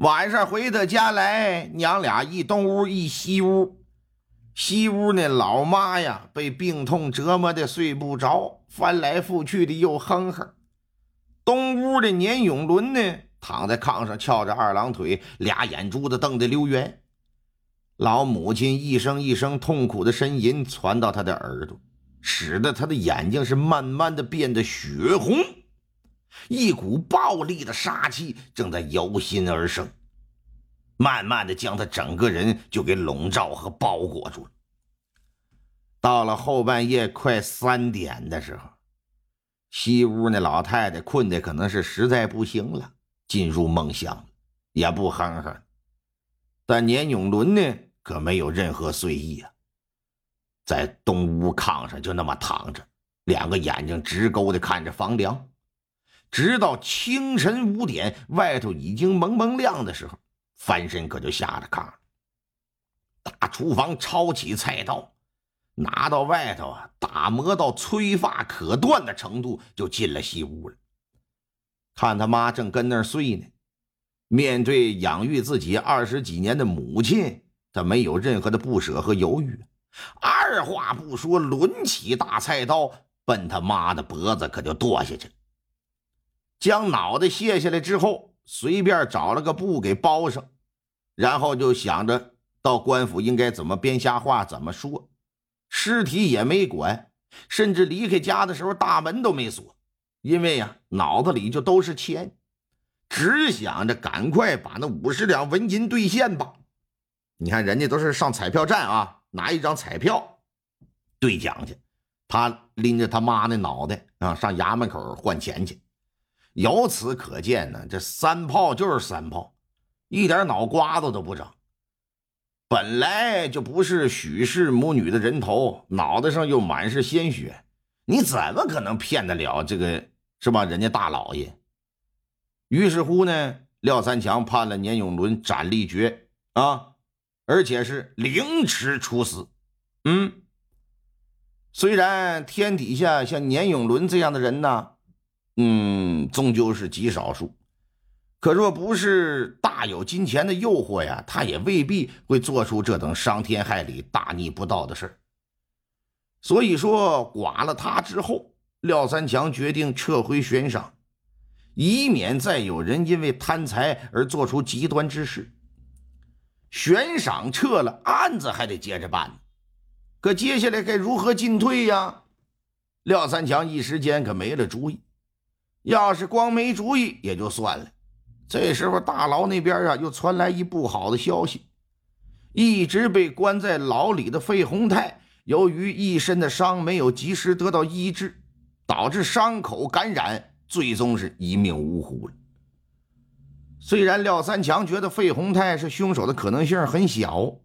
晚上回他家来，娘俩一东屋一西屋。西屋那老妈呀，被病痛折磨的睡不着，翻来覆去的又哼哼。东屋的年永伦呢，躺在炕上翘着二郎腿，俩眼珠子瞪得溜圆。老母亲一声一声痛苦的呻吟传到他的耳朵，使得他的眼睛是慢慢的变得血红。一股暴力的杀气正在由心而生，慢慢的将他整个人就给笼罩和包裹住了。到了后半夜快三点的时候，西屋那老太太困的可能是实在不行了，进入梦乡，也不哼哼。但年永伦呢，可没有任何睡意啊，在东屋炕上就那么躺着，两个眼睛直勾的看着房梁。直到清晨五点，外头已经蒙蒙亮的时候，翻身可就下了炕，大厨房抄起菜刀，拿到外头啊，打磨到催发可断的程度，就进了西屋了。看他妈正跟那儿睡呢，面对养育自己二十几年的母亲，他没有任何的不舍和犹豫，二话不说，抡起大菜刀，奔他妈的脖子可就剁下去了。将脑袋卸下来之后，随便找了个布给包上，然后就想着到官府应该怎么编瞎话怎么说，尸体也没管，甚至离开家的时候大门都没锁，因为呀脑子里就都是钱，只想着赶快把那五十两纹银兑现吧。你看人家都是上彩票站啊，拿一张彩票兑奖去，他拎着他妈那脑袋啊上衙门口换钱去。由此可见呢，这三炮就是三炮，一点脑瓜子都不长。本来就不是许氏母女的人头，脑袋上又满是鲜血，你怎么可能骗得了这个是吧？人家大老爷。于是乎呢，廖三强判了年永伦斩立决啊，而且是凌迟处死。嗯，虽然天底下像年永伦这样的人呢。嗯，终究是极少数。可若不是大有金钱的诱惑呀，他也未必会做出这等伤天害理、大逆不道的事所以说，剐了他之后，廖三强决定撤回悬赏，以免再有人因为贪财而做出极端之事。悬赏撤了，案子还得接着办，可接下来该如何进退呀？廖三强一时间可没了主意。要是光没主意也就算了，这时候大牢那边啊又传来一不好的消息：一直被关在牢里的费洪泰，由于一身的伤没有及时得到医治，导致伤口感染，最终是一命呜呼了。虽然廖三强觉得费洪泰是凶手的可能性很小，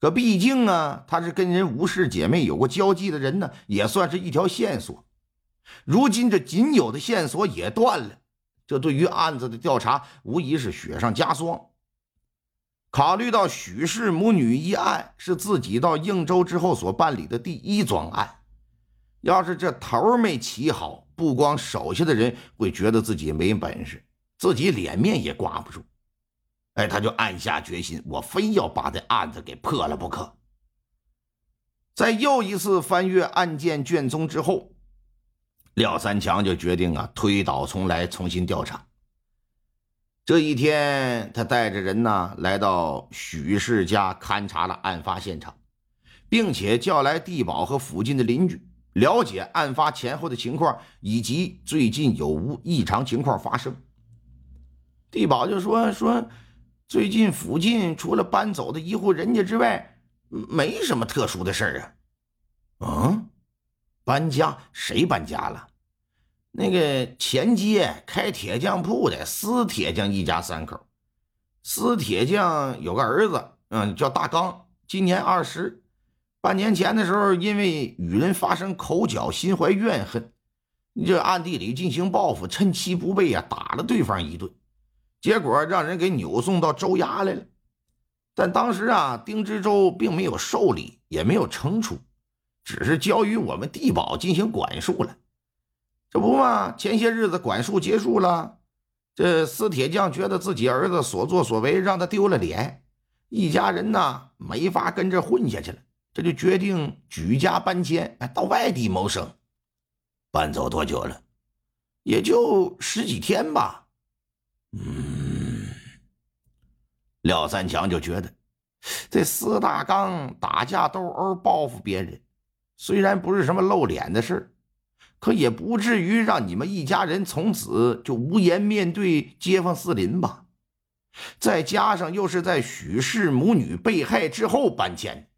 可毕竟啊，他是跟人吴氏姐妹有过交际的人呢，也算是一条线索。如今这仅有的线索也断了，这对于案子的调查无疑是雪上加霜。考虑到许氏母女一案是自己到应州之后所办理的第一桩案，要是这头没起好，不光手下的人会觉得自己没本事，自己脸面也挂不住。哎，他就暗下决心，我非要把这案子给破了不可。在又一次翻阅案件卷宗之后。廖三强就决定啊，推倒重来，重新调查。这一天，他带着人呢来到许氏家勘察了案发现场，并且叫来地保和附近的邻居，了解案发前后的情况以及最近有无异常情况发生。地保就说：“说最近附近除了搬走的一户人家之外，没什么特殊的事儿啊。”嗯。搬家？谁搬家了？那个前街开铁匠铺的司铁匠一家三口。司铁匠有个儿子，嗯，叫大刚，今年二十。半年前的时候，因为与人发生口角，心怀怨恨，这暗地里进行报复，趁其不备啊，打了对方一顿，结果让人给扭送到州衙来了。但当时啊，丁知州并没有受理，也没有惩处，只是交于我们地保进行管束了。这不嘛，前些日子管束结束了，这司铁匠觉得自己儿子所作所为让他丢了脸，一家人呢没法跟着混下去了。这就决定举家搬迁，哎，到外地谋生。搬走多久了？也就十几天吧。嗯，廖三强就觉得，这司大刚打架斗殴报复别人，虽然不是什么露脸的事可也不至于让你们一家人从此就无颜面对街坊四邻吧？再加上又是在许氏母女被害之后搬迁。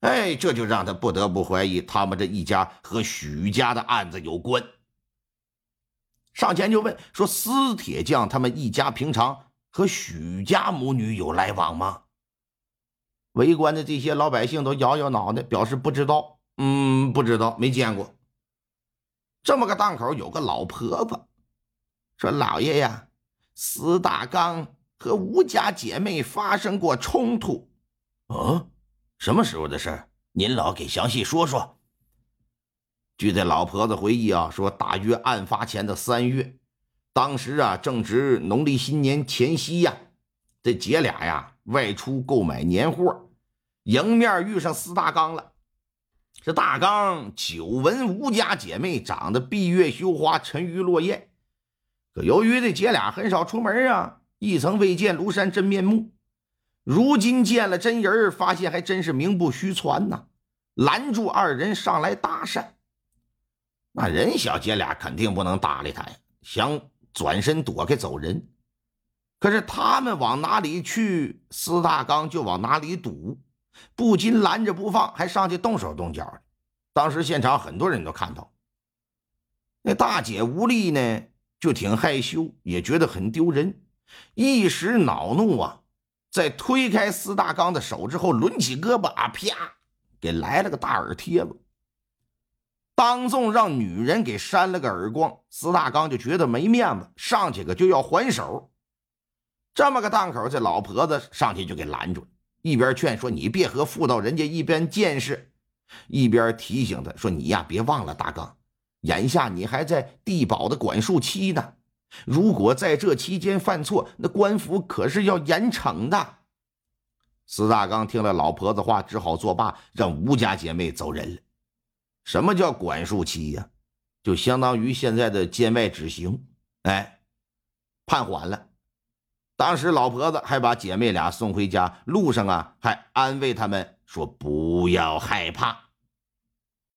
哎，这就让他不得不怀疑他们这一家和许家的案子有关。上前就问说：“司铁匠他们一家平常和许家母女有来往吗？”围观的这些老百姓都摇摇脑袋，表示不知道。嗯，不知道，没见过。这么个档口，有个老婆婆说：“老爷呀，司大刚和吴家姐妹发生过冲突。”啊？什么时候的事儿？您老给详细说说。据这老婆子回忆啊，说大约案发前的三月，当时啊正值农历新年前夕呀，这姐俩呀外出购买年货，迎面遇上司大刚了。这大刚久闻吴家姐妹长得闭月羞花、沉鱼落雁，可由于这姐俩很少出门啊，一曾未见庐山真面目。如今见了真人，发现还真是名不虚传呐！拦住二人上来搭讪，那人小姐俩肯定不能搭理他呀，想转身躲开走人。可是他们往哪里去，司大刚就往哪里堵，不仅拦着不放，还上去动手动脚的。当时现场很多人都看到，那大姐无力呢，就挺害羞，也觉得很丢人，一时恼怒啊。在推开司大刚的手之后，抡起胳膊啊，啪，给来了个大耳贴子，当众让女人给扇了个耳光。司大刚就觉得没面子，上去个就要还手。这么个档口，这老婆子上去就给拦住了，一边劝说你别和妇道人家一边见识，一边提醒他说：“你呀，别忘了大刚，眼下你还在地保的管束期呢。”如果在这期间犯错，那官府可是要严惩的。司大刚听了老婆子话，只好作罢，让吴家姐妹走人了。什么叫管束期呀？就相当于现在的监外执行，哎，判缓了。当时老婆子还把姐妹俩送回家，路上啊还安慰他们说：“不要害怕。”